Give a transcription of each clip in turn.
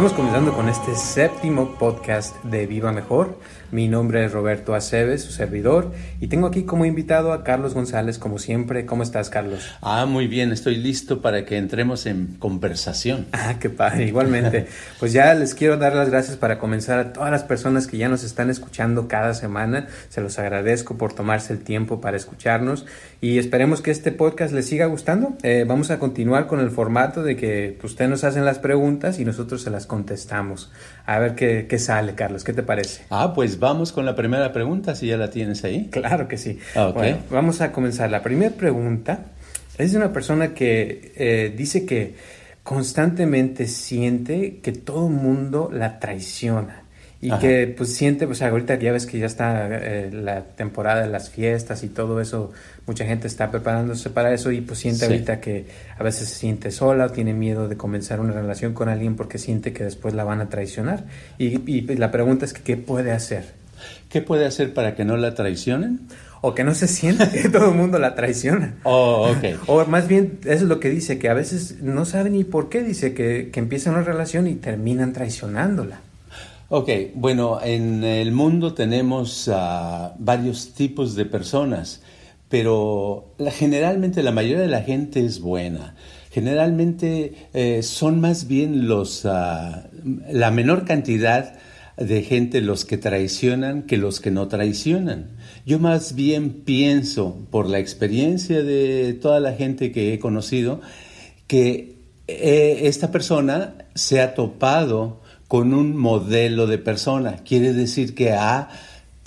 Estamos comenzando con este séptimo podcast de Viva Mejor. Mi nombre es Roberto Aceves, su servidor, y tengo aquí como invitado a Carlos González, como siempre. ¿Cómo estás, Carlos? Ah, muy bien, estoy listo para que entremos en conversación. Ah, qué padre, igualmente. pues ya les quiero dar las gracias para comenzar a todas las personas que ya nos están escuchando cada semana. Se los agradezco por tomarse el tiempo para escucharnos y esperemos que este podcast les siga gustando. Eh, vamos a continuar con el formato de que pues, ustedes nos hacen las preguntas y nosotros se las contestamos. A ver qué, qué sale, Carlos, ¿qué te parece? Ah, pues vamos con la primera pregunta, si ya la tienes ahí. Claro que sí. Ah, Bueno, vamos a comenzar. La primera pregunta es de una persona que eh, dice que constantemente siente que todo el mundo la traiciona. Y Ajá. que pues siente, pues ahorita ya ves que ya está eh, la temporada de las fiestas y todo eso, mucha gente está preparándose para eso y pues siente Sí. ahorita que a veces se siente sola o tiene miedo de comenzar una relación con alguien porque siente que después la van a traicionar. Y, y la pregunta es que, ¿qué puede hacer? ¿Qué puede hacer para que no la traicionen? O que no se siente que todo el mundo la traiciona. Oh, ok. O más bien, eso es lo que dice, que a veces no sabe ni por qué, dice que, que empieza una relación y terminan traicionándola. Ok, bueno, en el mundo tenemos ah, varios tipos de personas, pero generalmente la mayoría de la gente es buena. Generalmente eh, son más bien los, ah, la menor cantidad de gente los que traicionan que los que no traicionan. Yo más bien pienso, por la experiencia de toda la gente que he conocido, que eh, esta persona se ha topado con un modelo de persona. Quiere decir que ha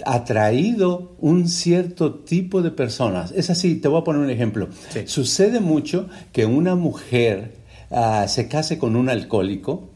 atraído un cierto tipo de personas. Es así, te voy a poner un ejemplo. Sí. Sucede mucho que una mujer ah, se case con un alcohólico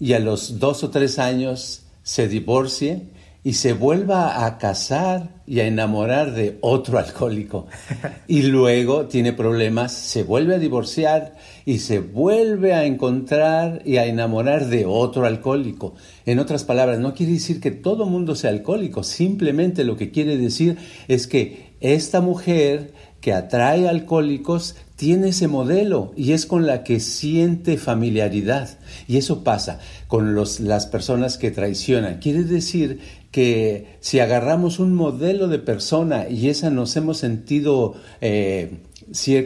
y a los dos o tres años se divorcie y se vuelva a casar y a enamorar de otro alcohólico. Y luego tiene problemas, se vuelve a divorciar y se vuelve a encontrar y a enamorar de otro alcohólico. En otras palabras, no quiere decir que todo mundo sea alcohólico, simplemente lo que quiere decir es que esta mujer que atrae alcohólicos tiene ese modelo y es con la que siente familiaridad. Y eso pasa con los, las personas que traicionan. Quiere decir que si agarramos un modelo de persona y esa nos hemos sentido eh,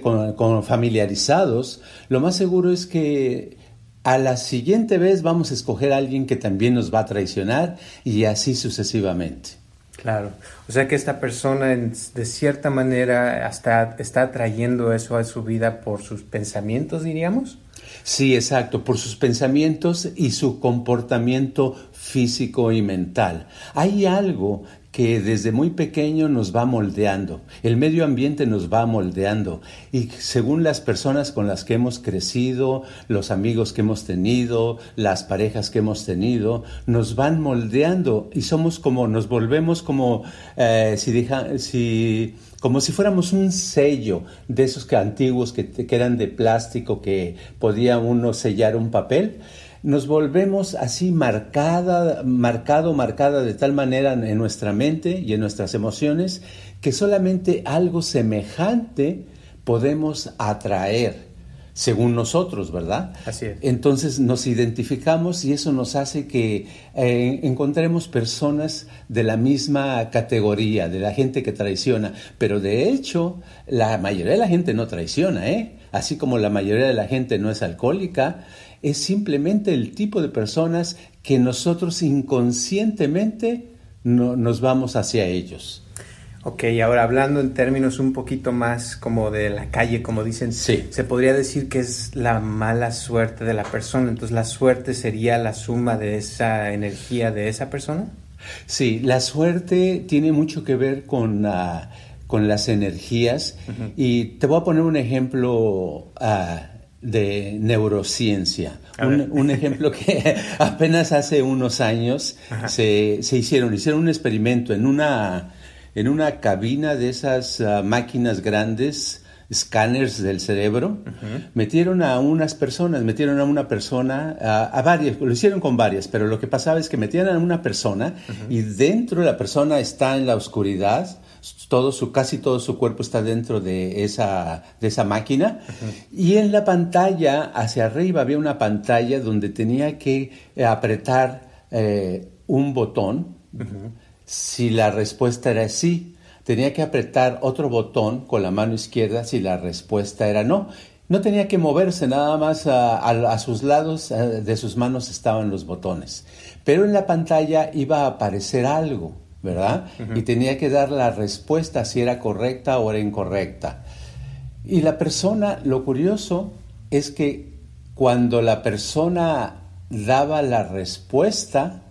con, con familiarizados, lo más seguro es que a la siguiente vez vamos a escoger a alguien que también nos va a traicionar y así sucesivamente. Claro. O sea que esta persona, de cierta manera, está trayendo eso a su vida por sus pensamientos, diríamos. Sí, exacto, por sus pensamientos y su comportamiento físico y mental. Hay algo que desde muy pequeño nos va moldeando, el medio ambiente nos va moldeando. Y según las personas con las que hemos crecido, los amigos que hemos tenido, las parejas que hemos tenido, nos van moldeando. Y somos como, nos volvemos como eh, si, como si fuéramos un sello de esos que antiguos que, que eran de plástico que podía uno sellar un papel, nos volvemos así marcada, marcado, marcada de tal manera en nuestra mente y en nuestras emociones que solamente algo semejante podemos atraer, según nosotros, ¿verdad? Así es. Entonces nos identificamos y eso nos hace que eh, encontremos personas de la misma categoría, de la gente que traiciona. Pero de hecho, la mayoría de la gente no traiciona, ¿eh? Así como la mayoría de la gente no es alcohólica, es simplemente el tipo de personas que nosotros inconscientemente no- nos vamos hacia ellos. Ok, ahora hablando en términos un poquito más como de la calle, como dicen, Sí. se podría decir que es la mala suerte de la persona. Entonces, la suerte sería la suma de esa energía de esa persona. Sí, la suerte tiene mucho que ver con, con las energías y te voy a poner un ejemplo ah, de neurociencia. Un ejemplo que apenas hace unos años se, se hicieron, hicieron un experimento en una, en una cabina de esas ah, máquinas grandes, escáneres del cerebro, metieron a unas personas, metieron a una persona, a, a varias, lo hicieron con varias, pero lo que pasaba es que metían a una persona y dentro de la persona está en la oscuridad, todo su, casi todo su cuerpo está dentro de esa, de esa máquina y en la pantalla, hacia arriba había una pantalla donde tenía que apretar eh, un botón si la respuesta era sí. Tenía que apretar otro botón con la mano izquierda si la respuesta era no. No tenía que moverse, nada más a, a- a sus lados eh, de sus manos estaban los botones. Pero en la pantalla iba a aparecer algo, ¿verdad? Y tenía que dar la respuesta si era correcta o era incorrecta. Y la persona, lo curioso es que cuando la persona daba la respuesta,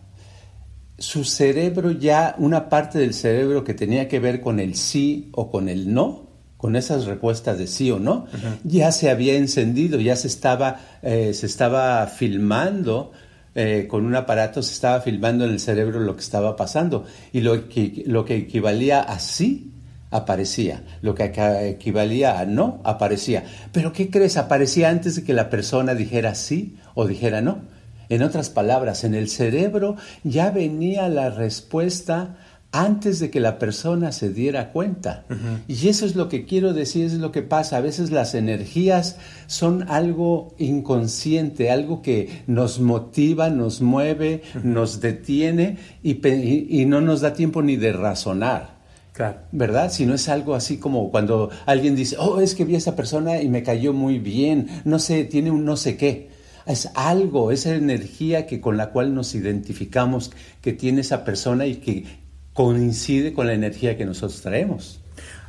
su cerebro ya, una parte del cerebro que tenía que ver con el sí o con el no, con esas respuestas de sí o no, ya se había encendido, ya se estaba, eh, se estaba filmando eh, con un aparato, se estaba filmando en el cerebro lo que estaba pasando. Y lo que, lo que equivalía a sí aparecía, lo que equivalía a no aparecía. Pero ¿qué crees? Aparecía antes de que la persona dijera sí o dijera no. En otras palabras, en el cerebro ya venía la respuesta antes de que la persona se diera cuenta. Y eso es lo que quiero decir, es lo que pasa. A veces las energías son algo inconsciente, algo que nos motiva, nos mueve, nos detiene y, pe- y- y no nos da tiempo ni de razonar. Claro. ¿Verdad? Si no es algo así como cuando alguien dice, oh, es que vi a esa persona y me cayó muy bien, no sé, tiene un no sé qué. Es algo, esa energía que con la cual nos identificamos que tiene esa persona y que coincide con la energía que nosotros traemos.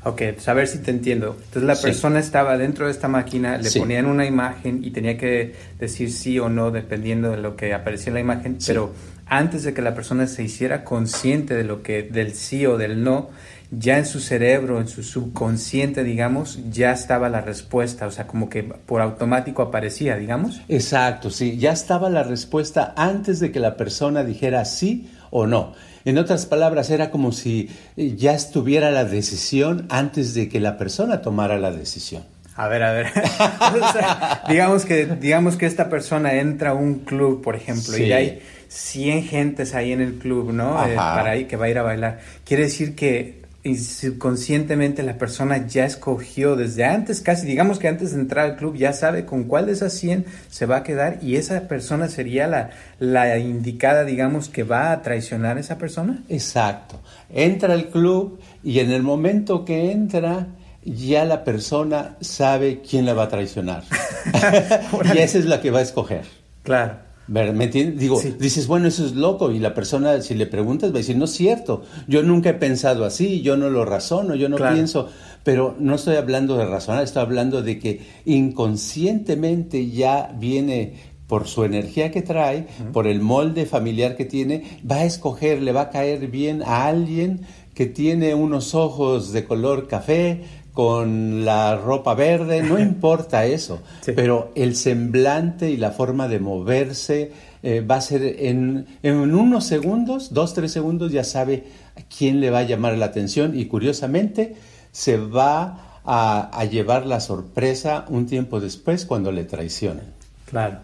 Ok, pues a ver si te entiendo. Entonces la Sí. persona estaba dentro de esta máquina, le Sí. ponían una imagen y tenía que decir sí o no dependiendo de lo que aparecía en la imagen, Sí. pero antes de que la persona se hiciera consciente de lo que del sí o del no, ya en su cerebro, en su subconsciente, digamos, ya estaba la respuesta, o sea, como que por automático aparecía, digamos. Exacto, sí, ya estaba la respuesta antes de que la persona dijera sí o no. En otras palabras, era como si eh, ya estuviera la decisión antes de que la persona tomara la decisión. A ver, a ver. O sea, digamos que digamos que esta persona entra a un club, por ejemplo, Sí. y hay 100 gentes ahí en el club, ¿no? Eh, para ahí que va a ir a bailar. Quiere decir que y subconscientemente la persona ya escogió desde antes, casi digamos que antes de entrar al club ya sabe con cuál de esas 100 se va a quedar y esa persona sería la, la indicada, digamos, que va a traicionar a esa persona. Exacto. Entra al club y en el momento que entra, ya la persona sabe quién la va a traicionar. y esa es la que va a escoger. Claro. ¿Me entiendes? Digo, Sí. dices, bueno, eso es loco. Y la persona, si le preguntas, va a decir, no es cierto. Yo nunca he pensado así, yo no lo razono, yo no Claro. pienso. Pero no estoy hablando de razonar, estoy hablando de que inconscientemente ya viene por su energía que trae, por el molde familiar que tiene, va a escoger, le va a caer bien a alguien que tiene unos ojos de color café, con la ropa verde, no importa eso, Sí. pero el semblante y la forma de moverse eh, va a ser en, en unos segundos, dos, tres segundos, ya sabe a quién le va a llamar la atención y curiosamente se va a, a llevar la sorpresa un tiempo después cuando le traicionen. Claro.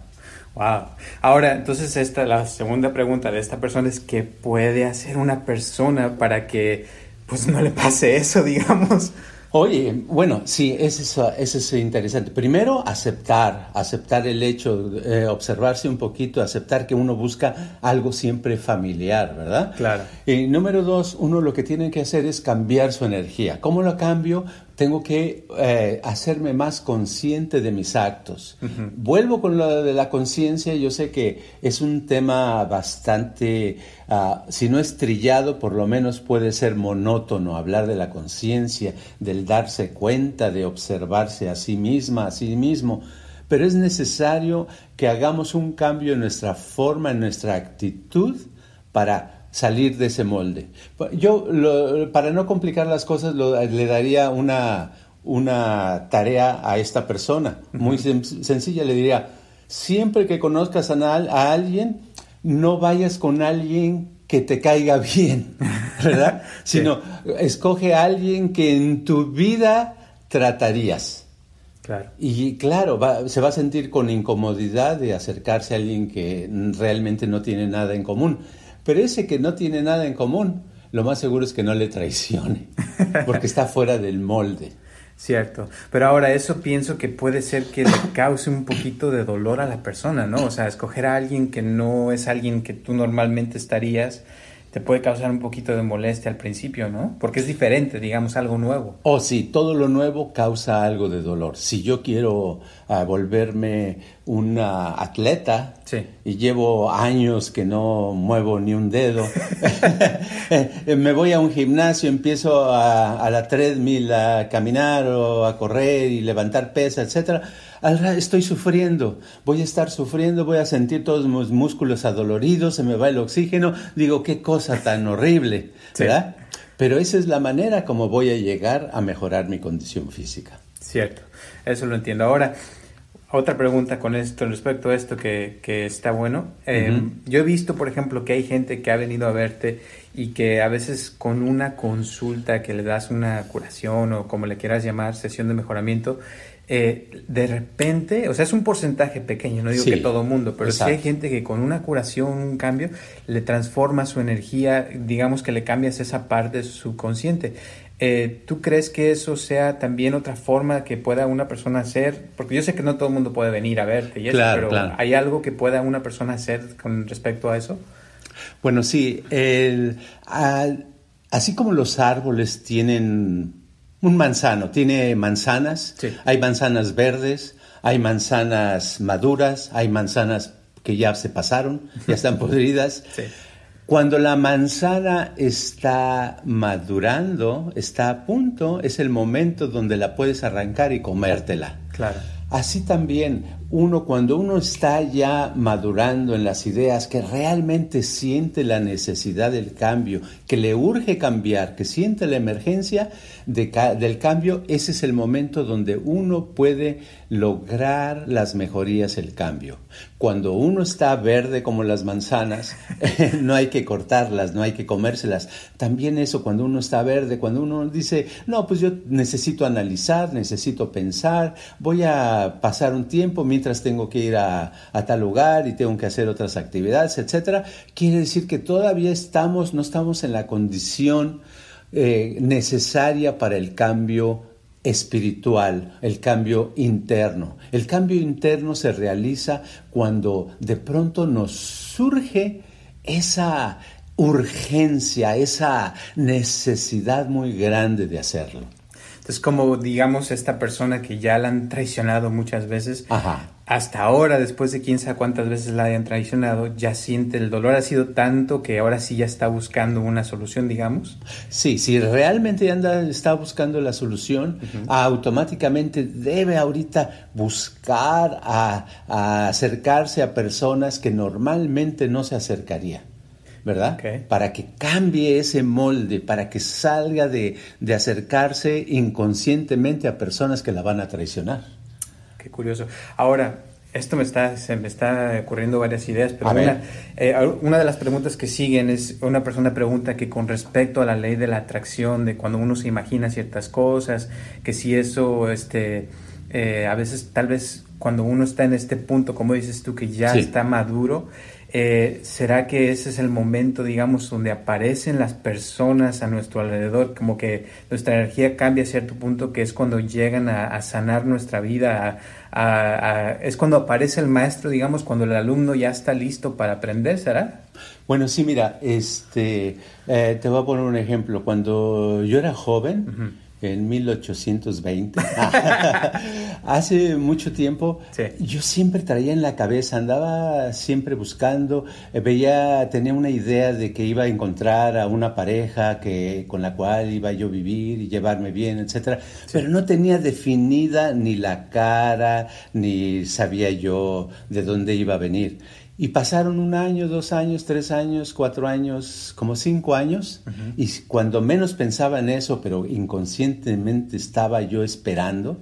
Wow. Ahora, entonces esta la segunda pregunta de esta persona es qué puede hacer una persona para que pues no le pase eso, digamos. Oye, bueno, sí, eso es, eso es interesante. Primero, aceptar, aceptar el hecho, eh, observarse un poquito, aceptar que uno busca algo siempre familiar, ¿verdad? Claro. Y número dos, uno lo que tiene que hacer es cambiar su energía. ¿Cómo lo cambio? Tengo que eh, hacerme más consciente de mis actos. Vuelvo con lo de la conciencia, yo sé que es un tema bastante, ah, si no estrillado, por lo menos puede ser monótono hablar de la conciencia, del darse cuenta, de observarse a sí misma, a sí mismo, pero es necesario que hagamos un cambio en nuestra forma, en nuestra actitud para salir de ese molde. Yo, para no complicar las cosas, le daría una, una tarea a esta persona, muy sencilla, le diría, siempre que conozcas a, a, alguien, no vayas con alguien que te caiga bien, ¿verdad? Sino escoge a alguien que en tu vida tratarías. Claro. Y claro, se va a sentir con incomodidad de acercarse a alguien que realmente no tiene nada en común. Pero ese que no tiene nada en común, lo más seguro es que no le traicione, porque está fuera del molde. Cierto, pero ahora eso pienso que puede ser que le cause un poquito de dolor a la persona, ¿no? O sea, escoger a alguien que no es alguien que tú normalmente estarías te puede causar un poquito de molestia al principio, ¿no? Porque es diferente, digamos, algo nuevo. Oh, sí, todo lo nuevo causa algo de dolor. Si yo quiero ah, volverme una atleta y llevo años que no muevo ni un dedo, eh, me voy a un gimnasio, empiezo a, a la treadmill a caminar o a correr y levantar pesas, etcétera estoy sufriendo, voy a estar sufriendo, voy a sentir todos mis músculos adoloridos, se me va el oxígeno, digo, qué cosa tan horrible, ¿verdad? Pero esa es la manera como voy a llegar a mejorar mi condición física. Cierto, eso lo entiendo. Ahora, otra pregunta con esto, respecto a esto que, que está bueno. Em, yo he visto, por ejemplo, que hay gente que ha venido a verte y que a veces con una consulta que le das una curación o como le quieras llamar, sesión de mejoramiento, eh, de repente, o sea, es un porcentaje pequeño, no digo que todo mundo, pero sí hay gente que con una curación, un cambio, le transforma su energía, digamos que le cambias esa parte de su subconsciente. Eh, ¿Tú crees que eso sea también otra forma que pueda una persona hacer? Porque yo sé que no todo el mundo puede venir a verte, y eso, pero ¿hay algo que pueda una persona hacer con respecto a eso? Bueno, sí. así como los árboles tienen un manzano tiene manzanas, hay manzanas verdes, hay manzanas maduras, hay manzanas que ya se pasaron, ya están podridas. Cuando la manzana está madurando, está a punto, es el momento donde la puedes arrancar y comértela. Claro. Así también, uno cuando uno está ya madurando en las ideas, que realmente siente la necesidad del cambio, que le urge cambiar, que siente la emergencia del cambio, ese es el momento donde uno puede lograr las mejorías, el cambio. Cuando uno está verde como las manzanas, no hay que cortarlas, no hay que comérselas. También eso, cuando uno está verde, cuando uno dice, no, pues yo necesito analizar, necesito pensar, voy a pasar un tiempo mientras tengo que ir a, tal lugar y tengo que hacer otras actividades, etcétera, quiere decir que todavía estamos, no estamos en la condición eh, necesaria para el cambio espiritual, el cambio interno. El cambio interno se realiza cuando de pronto nos surge esa urgencia, esa necesidad muy grande de hacerlo. Es como, digamos, esta persona que ya la han traicionado muchas veces, hasta ahora, después de quién sabe cuántas veces la hayan traicionado, ya siente el dolor ha sido tanto que ahora sí ya está buscando una solución, digamos. Sí, si realmente anda, está buscando la solución, automáticamente debe ahorita buscar a acercarse a personas que normalmente no se acercaría. ¿verdad? Para que cambie ese molde, para que salga de, acercarse inconscientemente a personas que la van a traicionar. Qué curioso. Ahora, esto me está, se me está ocurriendo varias ideas, pero una, eh, una, de las preguntas que siguen es, una persona pregunta que con respecto a la ley de la atracción, de cuando uno se imagina ciertas cosas, que si eso, este, eh, a veces tal vez cuando uno está en este punto, como dices tú, que ya está maduro, eh, ¿Será que ese es el momento, digamos, donde aparecen las personas a nuestro alrededor? Como que nuestra energía cambia a cierto punto, que es cuando llegan a, sanar nuestra vida. es cuando aparece el maestro, digamos, cuando el alumno ya está listo para aprender, ¿será? Bueno, sí, mira, este, eh, te voy a poner un ejemplo. Cuando yo era joven, en 1820. Hace mucho tiempo yo siempre traía en la cabeza, andaba siempre buscando, eh, veía, tenía una idea de que iba a encontrar a una pareja que, con la cual iba yo a vivir y llevarme bien, etcétera, pero no tenía definida ni la cara, ni sabía yo de dónde iba a venir. Y pasaron un año, dos años, tres años, cuatro años, como cinco años. Y cuando menos pensaba en eso, pero inconscientemente estaba yo esperando,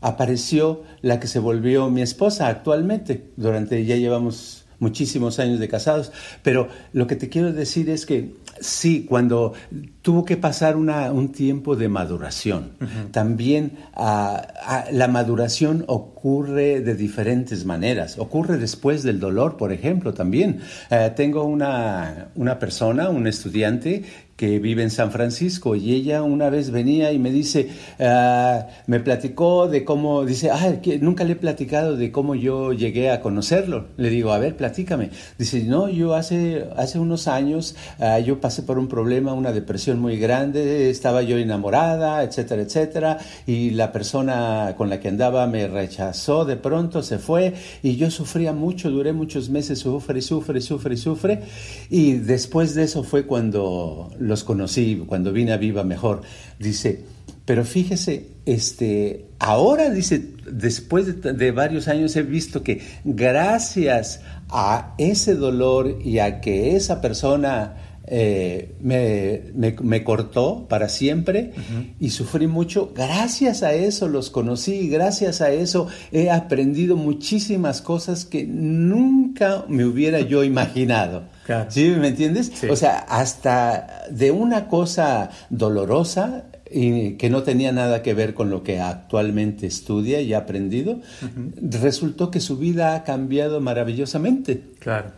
apareció la que se volvió mi esposa actualmente. Durante ya llevamos muchísimos años de casados. Pero lo que te quiero decir es que sí, cuando tuvo que pasar un tiempo de maduración. También ah, ah, la maduración ocurre de diferentes maneras. Ocurre después del dolor, por ejemplo, también. Eh, tengo una, una persona, un estudiante, que vive en San Francisco y ella una vez venía y me dice, ah, me platicó de cómo, dice, ah, que nunca le he platicado de cómo yo llegué a conocerlo. Le digo, a ver, platícame. Dice, no, yo hace, hace unos años yo pasé por un problema, una depresión muy grande, estaba yo enamorada, etcétera, etcétera, y la persona con la que andaba me rechazó de pronto, se fue, y yo sufría mucho, duré muchos meses, sufre, sufre, sufre, sufre, y después de eso fue cuando los conocí, cuando vine a Viva Mejor. Dice, pero fíjese, este, ahora dice, después de, de, varios años he visto que gracias a ese dolor y a que esa persona eh, me, cortó para siempre y sufrí mucho. Gracias a eso los conocí, gracias a eso he aprendido muchísimas cosas que nunca me hubiera yo imaginado. ¿Sí me entiendes? O sea, hasta de una cosa dolorosa y que no tenía nada que ver con lo que actualmente estudia y ha aprendido, resultó que su vida ha cambiado maravillosamente. Claro,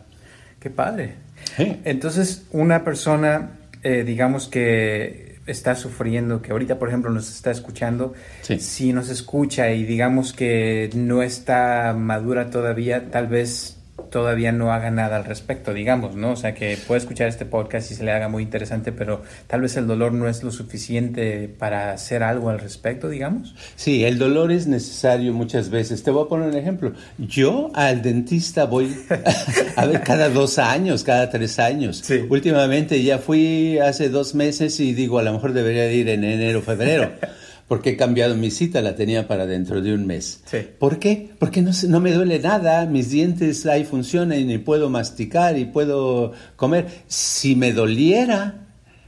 qué padre. Entonces, una persona, eh, digamos que está sufriendo, que ahorita, por ejemplo, nos está escuchando, si nos escucha y digamos que no está madura todavía, tal vez todavía no haga nada al respecto, digamos, ¿no? O sea, que puede escuchar este podcast y se le haga muy interesante, pero tal vez el dolor no es lo suficiente para hacer algo al respecto, digamos. Sí, el dolor es necesario muchas veces. Te voy a poner un ejemplo. Yo al dentista voy a ver cada dos años, cada tres años. Sí. Últimamente ya fui hace dos meses y digo, a lo mejor debería ir en enero, febrero. porque he cambiado mi cita, la tenía para dentro de un mes. ¿Por qué? Porque no, no me duele nada, mis dientes ahí funcionan y puedo masticar y puedo comer. Si me doliera,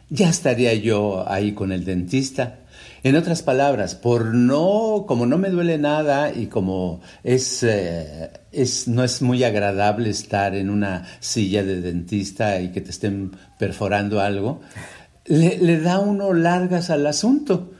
ya estaría yo ahí con el dentista. En otras palabras, por no, como no me duele nada y como es, eh, es, no es muy agradable estar en una silla de dentista y que te estén perforando algo, le, le da uno largas al asunto.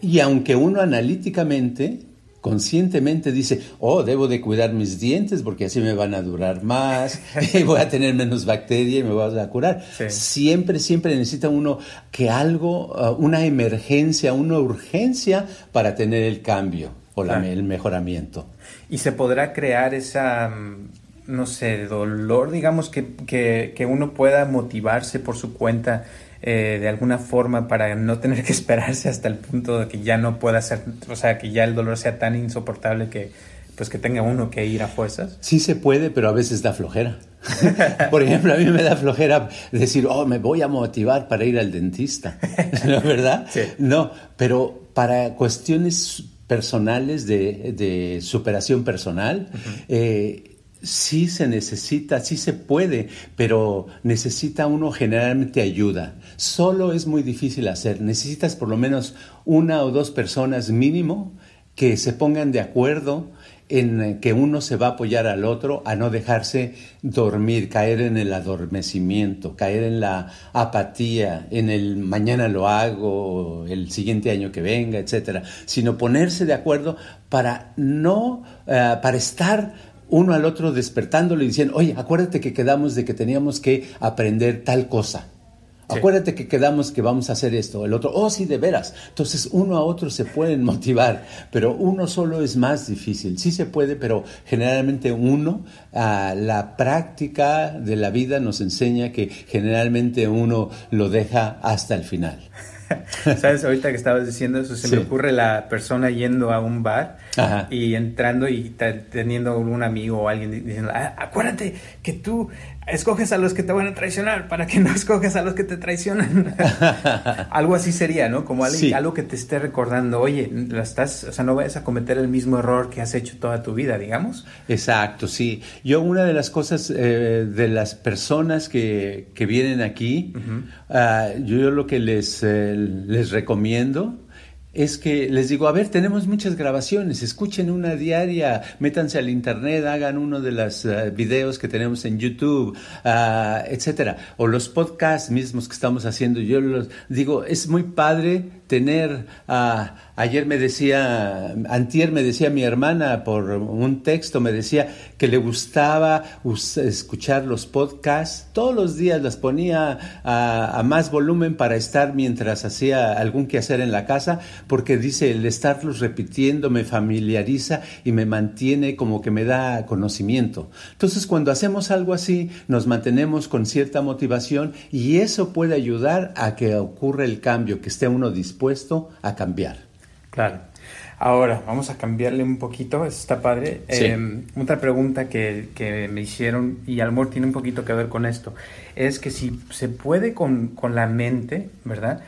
Y aunque uno analíticamente, conscientemente dice, oh, debo de cuidar mis dientes porque así me van a durar más, y voy a tener menos bacteria y me voy a curar. Siempre, siempre necesita uno que algo, uh, una emergencia, una urgencia para tener el cambio o el mejoramiento. Y se podrá crear esa mm, no sé, dolor, digamos, que, que, que, uno pueda motivarse por su cuenta eh, de alguna forma para no tener que esperarse hasta el punto de que ya no pueda ser, o sea, que ya el dolor sea tan insoportable que pues que tenga uno que ir a fuerzas. Sí se puede, pero a veces da flojera. Por ejemplo, a mí me da flojera decir, oh, me voy a motivar para ir al dentista, ¿no verdad? Sí. No, pero para cuestiones personales de, de superación personal, sí se necesita, sí se puede, pero necesita uno generalmente ayuda. Solo es muy difícil hacer. Necesitas por lo menos una o dos personas mínimo que se pongan de acuerdo en que uno se va a apoyar al otro a no dejarse dormir, caer en el adormecimiento, caer en la apatía, en el mañana lo hago, el siguiente año que venga, etcétera, sino ponerse de acuerdo para no, eh, para estar uno al otro despertándolo y diciendo, oye, acuérdate que quedamos de que teníamos que aprender tal cosa. Acuérdate que quedamos que vamos a hacer esto. El otro, oh, sí, de veras. Entonces, uno a otro se pueden motivar, pero uno solo es más difícil. Sí se puede, pero generalmente uno, a la práctica de la vida nos enseña que generalmente uno lo deja hasta el final. ¿Sabes? Ahorita que estabas diciendo eso, se me ocurre la persona yendo a un bar y entrando y teniendo un amigo o alguien diciendo, ah, acuérdate que tú escoges a los que te van a traicionar para que no escoges a los que te traicionan. algo así sería, ¿no? Como algo que te esté recordando, oye, la estás, o sea, no vayas a cometer el mismo error que has hecho toda tu vida, digamos. Exacto, sí. Yo una de las cosas eh, de las personas que, que vienen aquí, ah, yo lo que les, eh, les recomiendo es que les digo, a ver, tenemos muchas grabaciones, escuchen una diaria, métanse al internet, hagan uno de los eh, videos que tenemos en YouTube, uh, etcétera, o los podcasts mismos que estamos haciendo. Yo los digo, es muy padre tener a Ayer me decía, antier me decía mi hermana por un texto, me decía que le gustaba escuchar los podcasts. Todos los días las ponía a, más volumen para estar mientras hacía algún quehacer en la casa, porque dice, el estarlos repitiendo me familiariza y me mantiene como que me da conocimiento. Entonces, cuando hacemos algo así, nos mantenemos con cierta motivación y eso puede ayudar a que ocurra el cambio, que esté uno dispuesto a cambiar. Claro. Ahora, vamos a cambiarle un poquito, está padre. Em, otra pregunta que, que, me hicieron, y Almor tiene un poquito que ver con esto, es que si se puede con, con la mente, ¿verdad?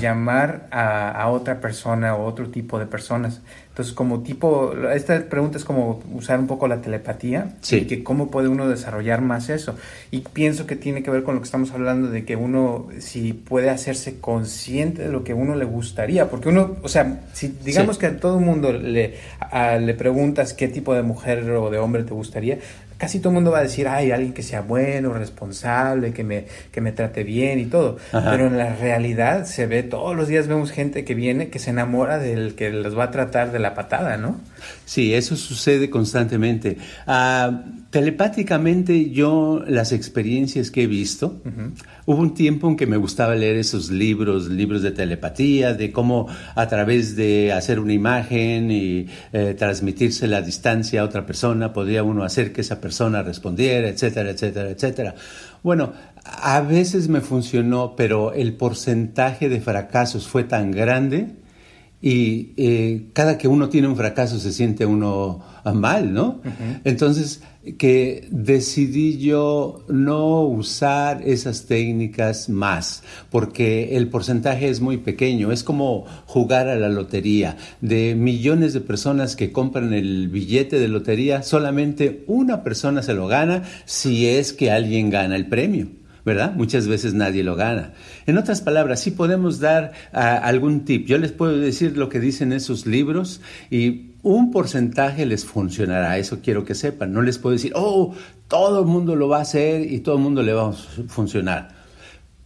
Llamar a, a, otra persona o otro tipo de personas. Entonces, como tipo, esta pregunta es como usar un poco la telepatía, sí. y que cómo puede uno desarrollar más eso. Y pienso que tiene que ver con lo que estamos hablando de que uno, si puede hacerse consciente de lo que uno le gustaría, porque uno, o sea, si digamos que a todo el mundo le, le preguntas qué tipo de mujer o de hombre te gustaría, casi todo el mundo va a decir, ay, alguien que sea bueno, responsable, que me, que me trate bien y todo. Pero en la realidad se ve, todos los días vemos gente que viene que se enamora del que los va a tratar de la patada, ¿no? Sí, eso sucede constantemente. Ah, telepáticamente yo las experiencias que he visto, hubo un tiempo en que me gustaba leer esos libros, libros de telepatía, de cómo a través de hacer una imagen y eh, transmitirse la distancia a otra persona, podría uno hacer que esa persona respondiera, etcétera, etcétera, etcétera. Bueno, a veces me funcionó, pero el porcentaje de fracasos fue tan grande y eh, cada que uno tiene un fracaso se siente uno mal, ¿no? Entonces, que decidí yo no usar esas técnicas más, porque el porcentaje es muy pequeño, es como jugar a la lotería. De millones de personas que compran el billete de lotería, solamente una persona se lo gana si es que alguien gana el premio. ¿Verdad? Muchas veces nadie lo gana. En otras palabras, sí podemos dar ah, algún tip. Yo les puedo decir lo que dicen esos libros y un porcentaje les funcionará, eso quiero que sepan. No les puedo decir, oh, todo el mundo lo va a hacer y todo el mundo le va a funcionar.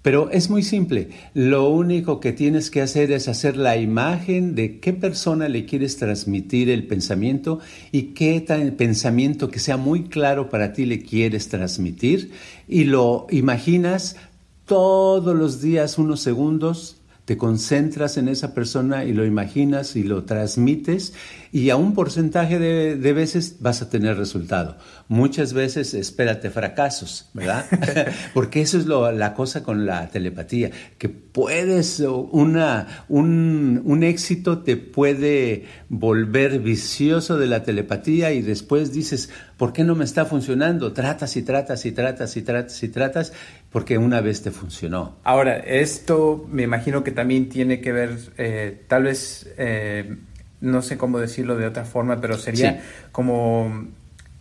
Pero es muy simple. Lo único que tienes que hacer es hacer la imagen de qué persona le quieres transmitir el pensamiento y qué pensamiento que sea muy claro para ti le quieres transmitir y lo imaginas todos los días unos segundos te concentras en esa persona y lo imaginas y lo transmites y a un porcentaje de, veces vas a tener resultado. Muchas veces espérate fracasos, ¿verdad? Porque eso es lo, la cosa con la telepatía, que puedes, una, un, un éxito te puede volver vicioso de la telepatía y después dices, ¿por qué no me está funcionando? Tratas y tratas y tratas y tratas y tratas porque una vez te funcionó. Ahora, esto me imagino que también tiene que ver, eh, tal vez, eh, no sé cómo decirlo de otra forma, pero sería como,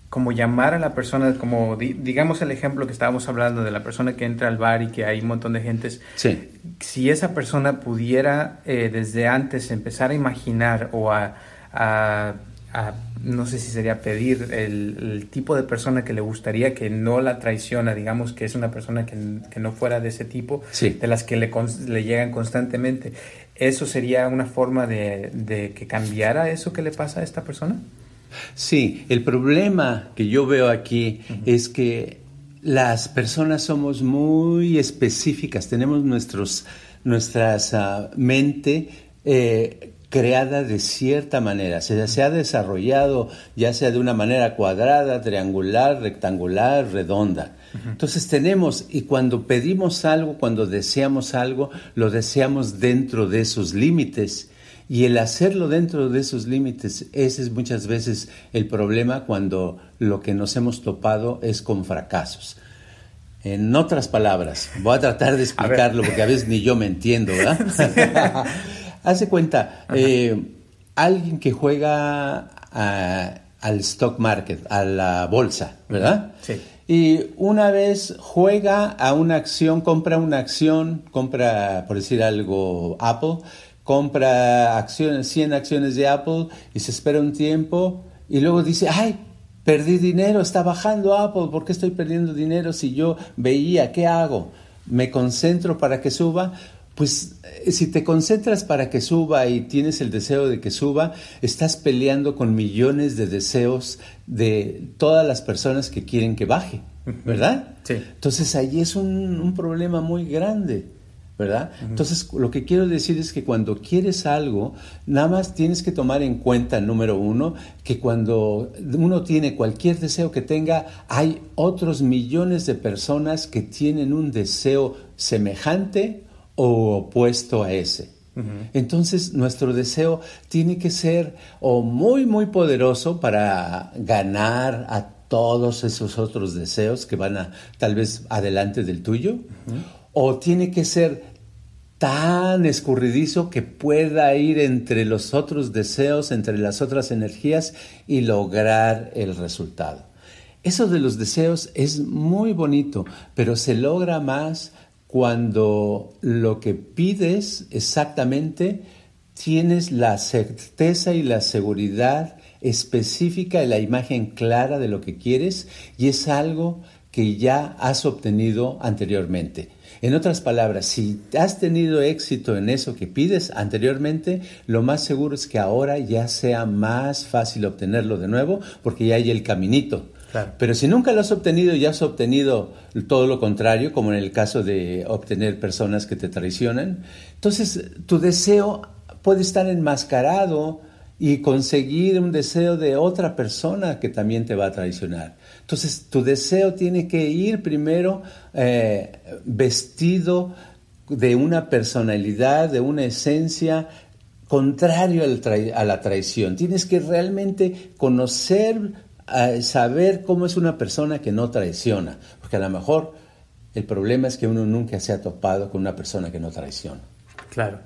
como llamar a la persona, como digamos el ejemplo que estábamos hablando de la persona que entra al bar y que hay un montón de gentes. Sí. Si esa persona pudiera eh, desde antes empezar a imaginar o a no sé si sería pedir el, tipo de persona que le gustaría que no la traiciona, digamos que es una persona que, no fuera de ese tipo, de las que le, le, llegan constantemente. ¿Eso sería una forma de, que cambiara eso que le pasa a esta persona? Sí, el problema que yo veo aquí es que las personas somos muy específicas, tenemos nuestros, nuestras uh, mente eh, creada de cierta manera, se, se, ha desarrollado ya sea de una manera cuadrada, triangular, rectangular, redonda. Entonces tenemos, y cuando pedimos algo, cuando deseamos algo, lo deseamos dentro de esos límites. Y el hacerlo dentro de esos límites, ese es muchas veces el problema cuando lo que nos hemos topado es con fracasos. En otras palabras, voy a tratar de explicarlo porque a veces ni yo me entiendo, ¿verdad? Hace cuenta, eh, alguien que juega al stock market, a la bolsa, ¿verdad? Sí. Y una vez juega a una acción, compra una acción, compra, por decir algo, Apple, compra acciones, 100 acciones de Apple y se espera un tiempo y luego dice, ay, perdí dinero, está bajando Apple, ¿por qué estoy perdiendo dinero si yo veía, ¿qué hago? ¿Me concentro para que suba? Pues eh, si te concentras para que suba y tienes el deseo de que suba, estás peleando con millones de deseos de todas las personas que quieren que baje, ¿verdad? Sí. Entonces ahí es un, un problema muy grande. ¿verdad? Entonces, lo que quiero decir es que cuando quieres algo, nada más tienes que tomar en cuenta, número uno, que cuando uno tiene cualquier deseo que tenga, hay otros millones de personas que tienen un deseo semejante o opuesto a ese. Entonces nuestro deseo tiene que ser o muy muy poderoso para ganar a todos esos otros deseos que van a tal vez adelante del tuyo, o tiene que ser tan escurridizo que pueda ir entre los otros deseos, entre las otras energías y lograr el resultado. Eso de los deseos es muy bonito, pero se logra más cuando lo que pides exactamente tienes la certeza y la seguridad específica y la imagen clara de lo que quieres y es algo que ya has obtenido anteriormente. En otras palabras, si has tenido éxito en eso que pides anteriormente, lo más seguro es que ahora ya sea más fácil obtenerlo de nuevo porque ya hay el caminito. Pero si nunca lo has obtenido y has obtenido todo lo contrario, como en el caso de obtener personas que te traicionan, entonces tu deseo puede estar enmascarado y conseguir un deseo de otra persona que también te va a traicionar. Entonces tu deseo tiene que ir primero eh, vestido de una personalidad, de una esencia contrario a la traición. Tienes que realmente conocer saber cómo es una persona que no traiciona, porque a lo mejor el problema es que uno nunca se ha topado con una persona que no traiciona. Claro.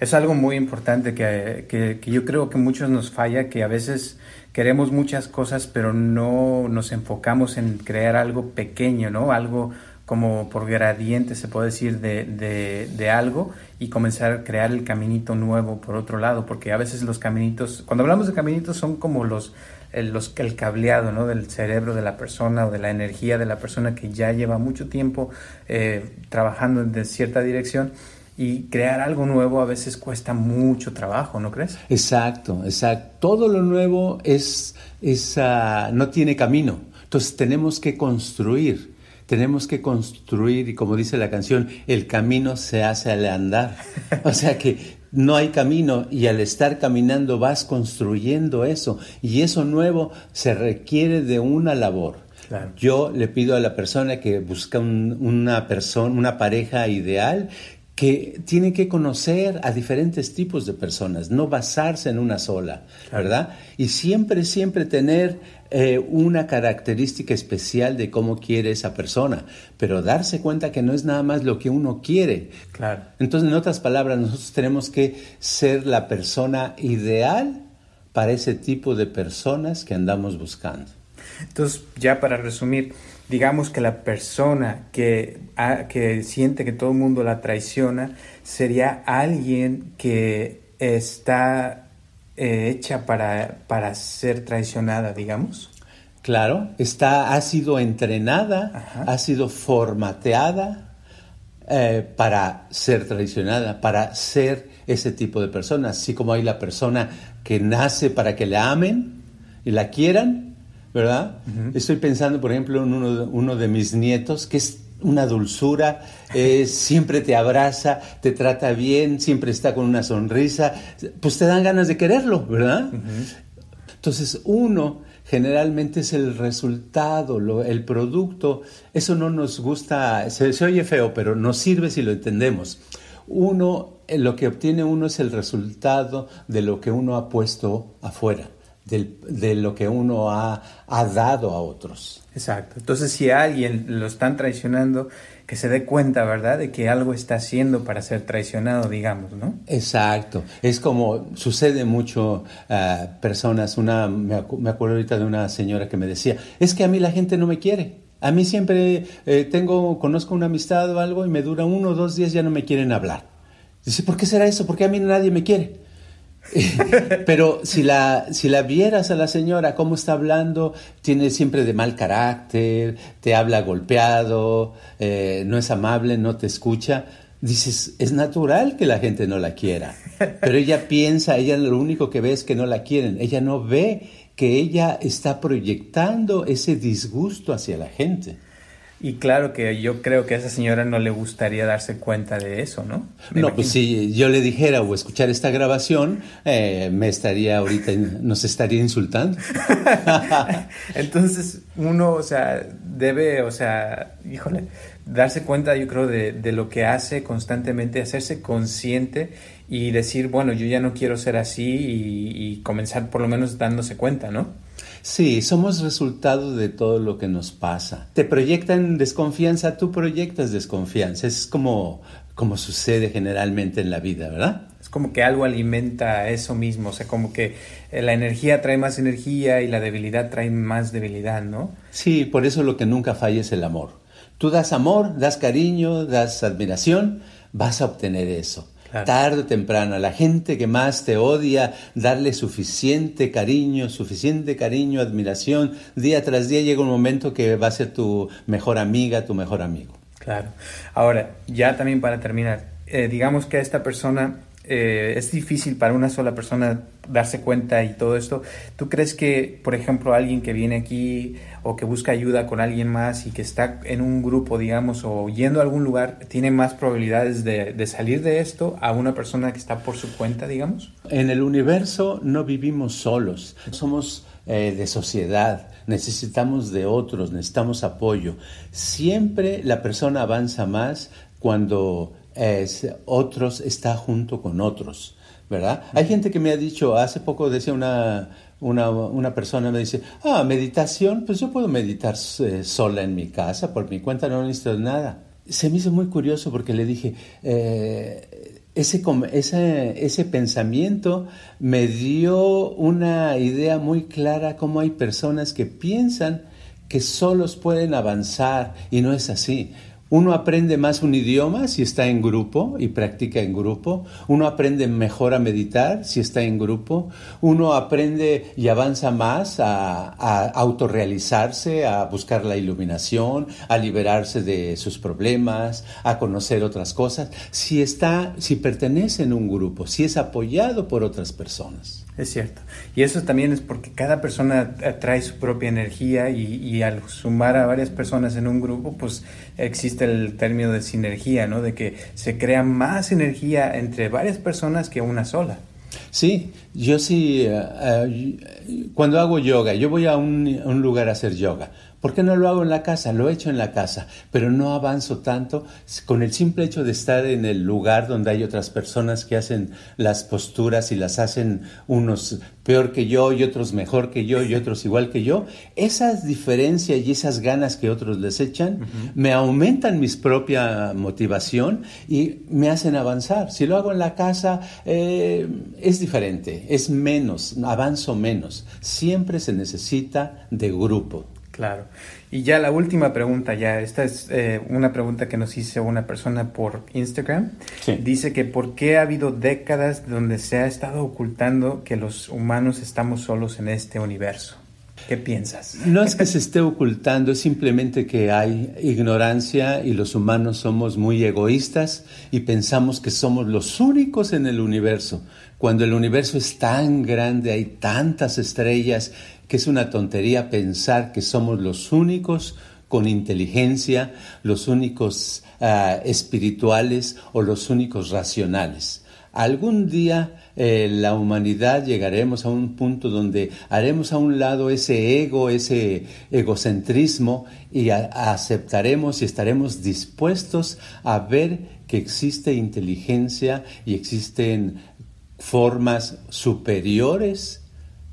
Es algo muy importante que, que, yo creo que muchos nos falla, que a veces queremos muchas cosas, pero no nos enfocamos en crear algo pequeño, ¿no? Algo como por gradiente, se puede decir, de, de, de, algo y comenzar a crear el caminito nuevo por otro lado, porque a veces los caminitos, cuando hablamos de caminitos son como los, el, cableado ¿no? del cerebro de la persona o de la energía de la persona que ya lleva mucho tiempo eh, trabajando en cierta dirección y crear algo nuevo a veces cuesta mucho trabajo, ¿no crees? Exacto, exacto. Todo lo nuevo es, es uh, no tiene camino. Entonces tenemos que construir, tenemos que construir y como dice la canción, el camino se hace al andar. O sea que no hay camino y al estar caminando vas construyendo eso y eso nuevo se requiere de una labor. Yo le pido a la persona que busca una persona, una pareja ideal, que tiene que conocer a diferentes tipos de personas, no basarse en una sola, ¿verdad? Y siempre, siempre tener eh, una característica especial de cómo quiere esa persona, pero darse cuenta que no es nada más lo que uno quiere. Claro. Entonces, en otras palabras, nosotros tenemos que ser la persona ideal para ese tipo de personas que andamos buscando. Entonces, ya para resumir, digamos que la persona que, que siente que todo el mundo la traiciona sería alguien que está eh, hecha para, para ser traicionada, digamos. Claro, está, ha sido entrenada, ha sido formateada eh, para ser traicionada, para ser ese tipo de persona, así como hay la persona que nace para que la amen y la quieran, ¿verdad? Estoy pensando, por ejemplo, en uno, uno de mis nietos, que es una dulzura, eh, siempre te abraza, te trata bien, siempre está con una sonrisa, pues te dan ganas de quererlo, ¿verdad? Entonces uno generalmente es el resultado, el producto, eso no nos gusta, se, se, oye feo, pero nos sirve si lo entendemos. Uno, eh, lo que obtiene uno es el resultado de lo que uno ha puesto afuera de lo que uno ha, ha, dado a otros. Exacto. Entonces, si a alguien lo están traicionando, que se dé cuenta, ¿verdad?, de que algo está haciendo para ser traicionado, digamos, ¿no? Exacto. Es como sucede mucho a personas. Una, me, acuerdo ahorita de una señora que me decía, es que a mí la gente no me quiere. A mí siempre eh, tengo, conozco una amistad o algo y me dura uno o dos días ya no me quieren hablar. Dice, ¿por qué será eso? ¿Por qué a mí nadie me quiere? Pero si la, si la vieras a la señora, cómo está hablando, tiene siempre de mal carácter, te habla golpeado, eh, no es amable, no te escucha, dices, es natural que la gente no la quiera. Pero ella piensa, ella lo único que ve es que no la quieren, ella no ve que ella está proyectando ese disgusto hacia la gente. Y claro que yo creo que a esa señora no le gustaría darse cuenta de eso, ¿no? no, pues si yo le dijera o escuchar esta grabación, eh, me estaría ahorita, nos estaría insultando. Entonces, uno, o sea, debe, o sea, híjole, darse cuenta, yo creo, de, de lo que hace constantemente, hacerse consciente y decir, bueno, yo ya no quiero ser así y, y comenzar por lo menos dándose cuenta, ¿no? Sí, somos resultado de todo lo que nos pasa. Te proyectan desconfianza, tú proyectas desconfianza. Es como, como sucede generalmente en la vida, ¿verdad? Es como que algo alimenta eso mismo, o sea, como que eh, la energía trae más energía y la debilidad trae más debilidad, ¿no? Sí, por eso lo que nunca falla es el amor. Tú das amor, das cariño, das admiración, vas a obtener eso. Tarde o temprano, a la gente que más te odia, darle suficiente cariño, suficiente cariño, admiración. Día tras día llega un momento que va a ser tu mejor amiga, tu mejor amigo. Claro. Ahora, ya también para terminar, eh, digamos que a esta persona eh, es difícil para una sola persona darse cuenta y todo esto. ¿Tú crees que, por ejemplo, alguien que viene aquí o que busca ayuda con alguien más y que está en un grupo, digamos, o yendo a algún lugar, tiene más probabilidades de, salir de esto a una persona que está por su cuenta, digamos? En el universo no vivimos solos, somos eh, de sociedad, necesitamos de otros, necesitamos apoyo. Siempre la persona avanza más cuando es, otros está junto con otros, ¿verdad? Hay gente que me ha dicho, hace poco decía una, una, una, persona, me dice, ah, meditación, pues yo puedo meditar eh, sola en mi casa, por mi cuenta no necesito nada. Se me hizo muy curioso porque le dije, eh, ese, ese, ese pensamiento me dio una idea muy clara cómo hay personas que piensan que solos pueden avanzar y no es así. Uno aprende más un idioma si está en grupo y practica en grupo. Uno aprende mejor a meditar si está en grupo. Uno aprende y avanza más a, a autorrealizarse, a buscar la iluminación, a liberarse de sus problemas, a conocer otras cosas. Si está, si pertenece en un grupo, si es apoyado por otras personas. Es cierto. Y eso también es porque cada persona trae su propia energía y, al sumar a varias personas en un grupo, pues existe el término de sinergia, ¿no? De que se crea más energía entre varias personas que una sola. Sí, yo sí, eh, cuando hago yoga, yo voy a un lugar a hacer yoga ¿Por qué no lo hago en la casa? Lo he hecho en la casa, pero no avanzo tanto con el simple hecho de estar en el lugar donde hay otras personas que hacen las posturas y las hacen unos peor que yo y otros mejor que yo y otros igual que yo. Esas diferencias y esas ganas que otros les echan me aumentan mi propia motivación y me hacen avanzar. Si lo hago en la casa eh, es diferente, es menos, avanzo menos. Siempre se necesita de grupo. Claro. Y ya la última pregunta, ya, esta es eh, una pregunta que nos hizo una persona por Instagram. Dice que por qué ha habido décadas donde se ha estado ocultando que los humanos estamos solos en este universo. ¿Qué piensas? No es que se esté ocultando, es simplemente que hay ignorancia y los humanos somos muy egoístas y pensamos que somos los únicos en el universo. Cuando el universo es tan grande, hay tantas estrellas, que es una tontería pensar que somos los únicos con inteligencia, los únicos uh, espirituales o los únicos racionales. Algún día eh, la humanidad llegaremos a un punto donde haremos a un lado ese ego, ese egocentrismo y aceptaremos y estaremos dispuestos a ver que existe inteligencia y existen formas superiores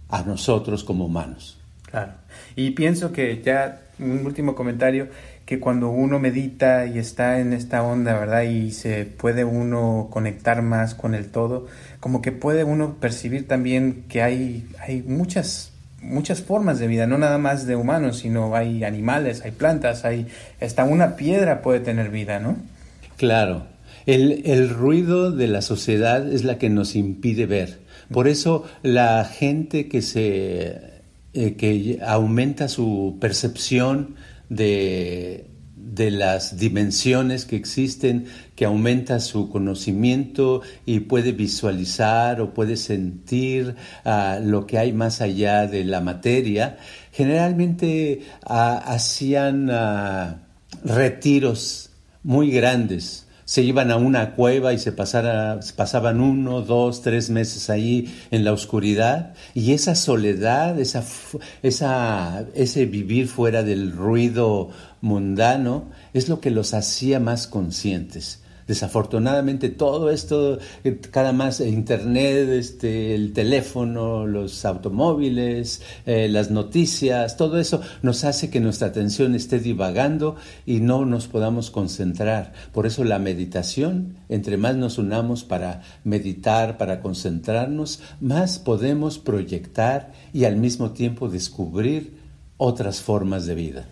a nosotros como humanos. Claro. Y pienso que ya un último comentario que cuando uno medita y está en esta onda, ¿verdad? Y se puede uno conectar más con el todo, como que puede uno percibir también que hay, hay muchas, muchas formas de vida, no nada más de humanos, sino hay animales, hay plantas, hay, hasta una piedra puede tener vida, ¿no? Claro. El, el ruido de la sociedad es la que nos impide ver. Por eso la gente que se eh, que aumenta su percepción de, de las dimensiones que existen, que aumenta su conocimiento y puede visualizar o puede sentir uh, lo que hay más allá de la materia, generalmente uh, hacían uh, retiros muy grandes se iban a una cueva y se, pasara, pasaban uno, dos, tres meses ahí en la oscuridad y esa soledad, esa, esa, ese vivir fuera del ruido mundano es lo que los hacía más conscientes. Desafortunadamente todo esto, eh, cada más internet, este, el teléfono, los automóviles, eh, las noticias, todo eso nos hace que nuestra atención esté divagando y no nos podamos concentrar. Por eso la meditación, entre más nos unamos para meditar, para concentrarnos, más podemos proyectar y al mismo tiempo descubrir otras formas de vida.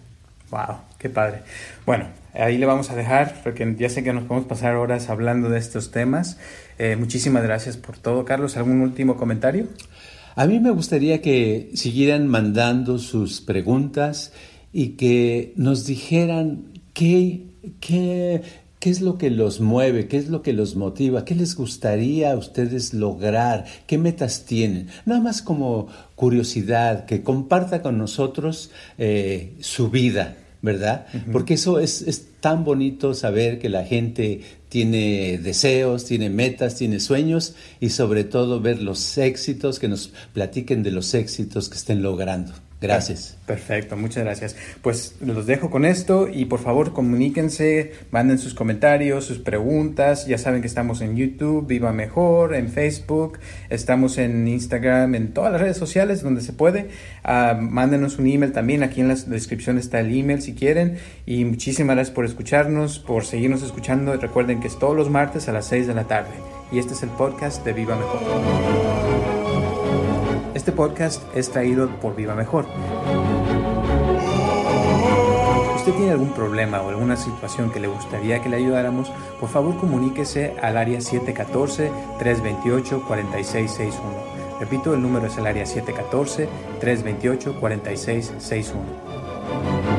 Wow, qué padre. Bueno, ahí le vamos a dejar, porque ya sé que nos podemos pasar horas hablando de estos temas. Eh, muchísimas gracias por todo, Carlos. ¿Algún último comentario? A mí me gustaría que siguieran mandando sus preguntas y que nos dijeran qué, qué, qué es lo que los mueve, qué es lo que los motiva, qué les gustaría a ustedes lograr, qué metas tienen. Nada más como curiosidad, que comparta con nosotros eh, su vida, ¿verdad? Porque eso es, es, tan bonito saber que la gente tiene deseos, tiene metas, tiene sueños y sobre todo ver los éxitos, que nos platiquen de los éxitos que estén logrando. Gracias. Perfecto, muchas gracias. Pues los dejo con esto y por favor comuníquense, manden sus comentarios, sus preguntas. Ya saben que estamos en YouTube, Viva Mejor, en Facebook, estamos en Instagram, en todas las redes sociales donde se puede. Uh, mándenos un email también, aquí en la descripción está el email si quieren. Y muchísimas gracias por escucharnos, por seguirnos escuchando. Recuerden que es todos los martes a las 6 de la tarde. Y este es el podcast de Viva Mejor. Este podcast es traído por Viva Mejor. Si usted tiene algún problema o alguna situación que le gustaría que le ayudáramos, por favor comuníquese al área 714-328-4661. Repito, el número es el área 714-328-4661.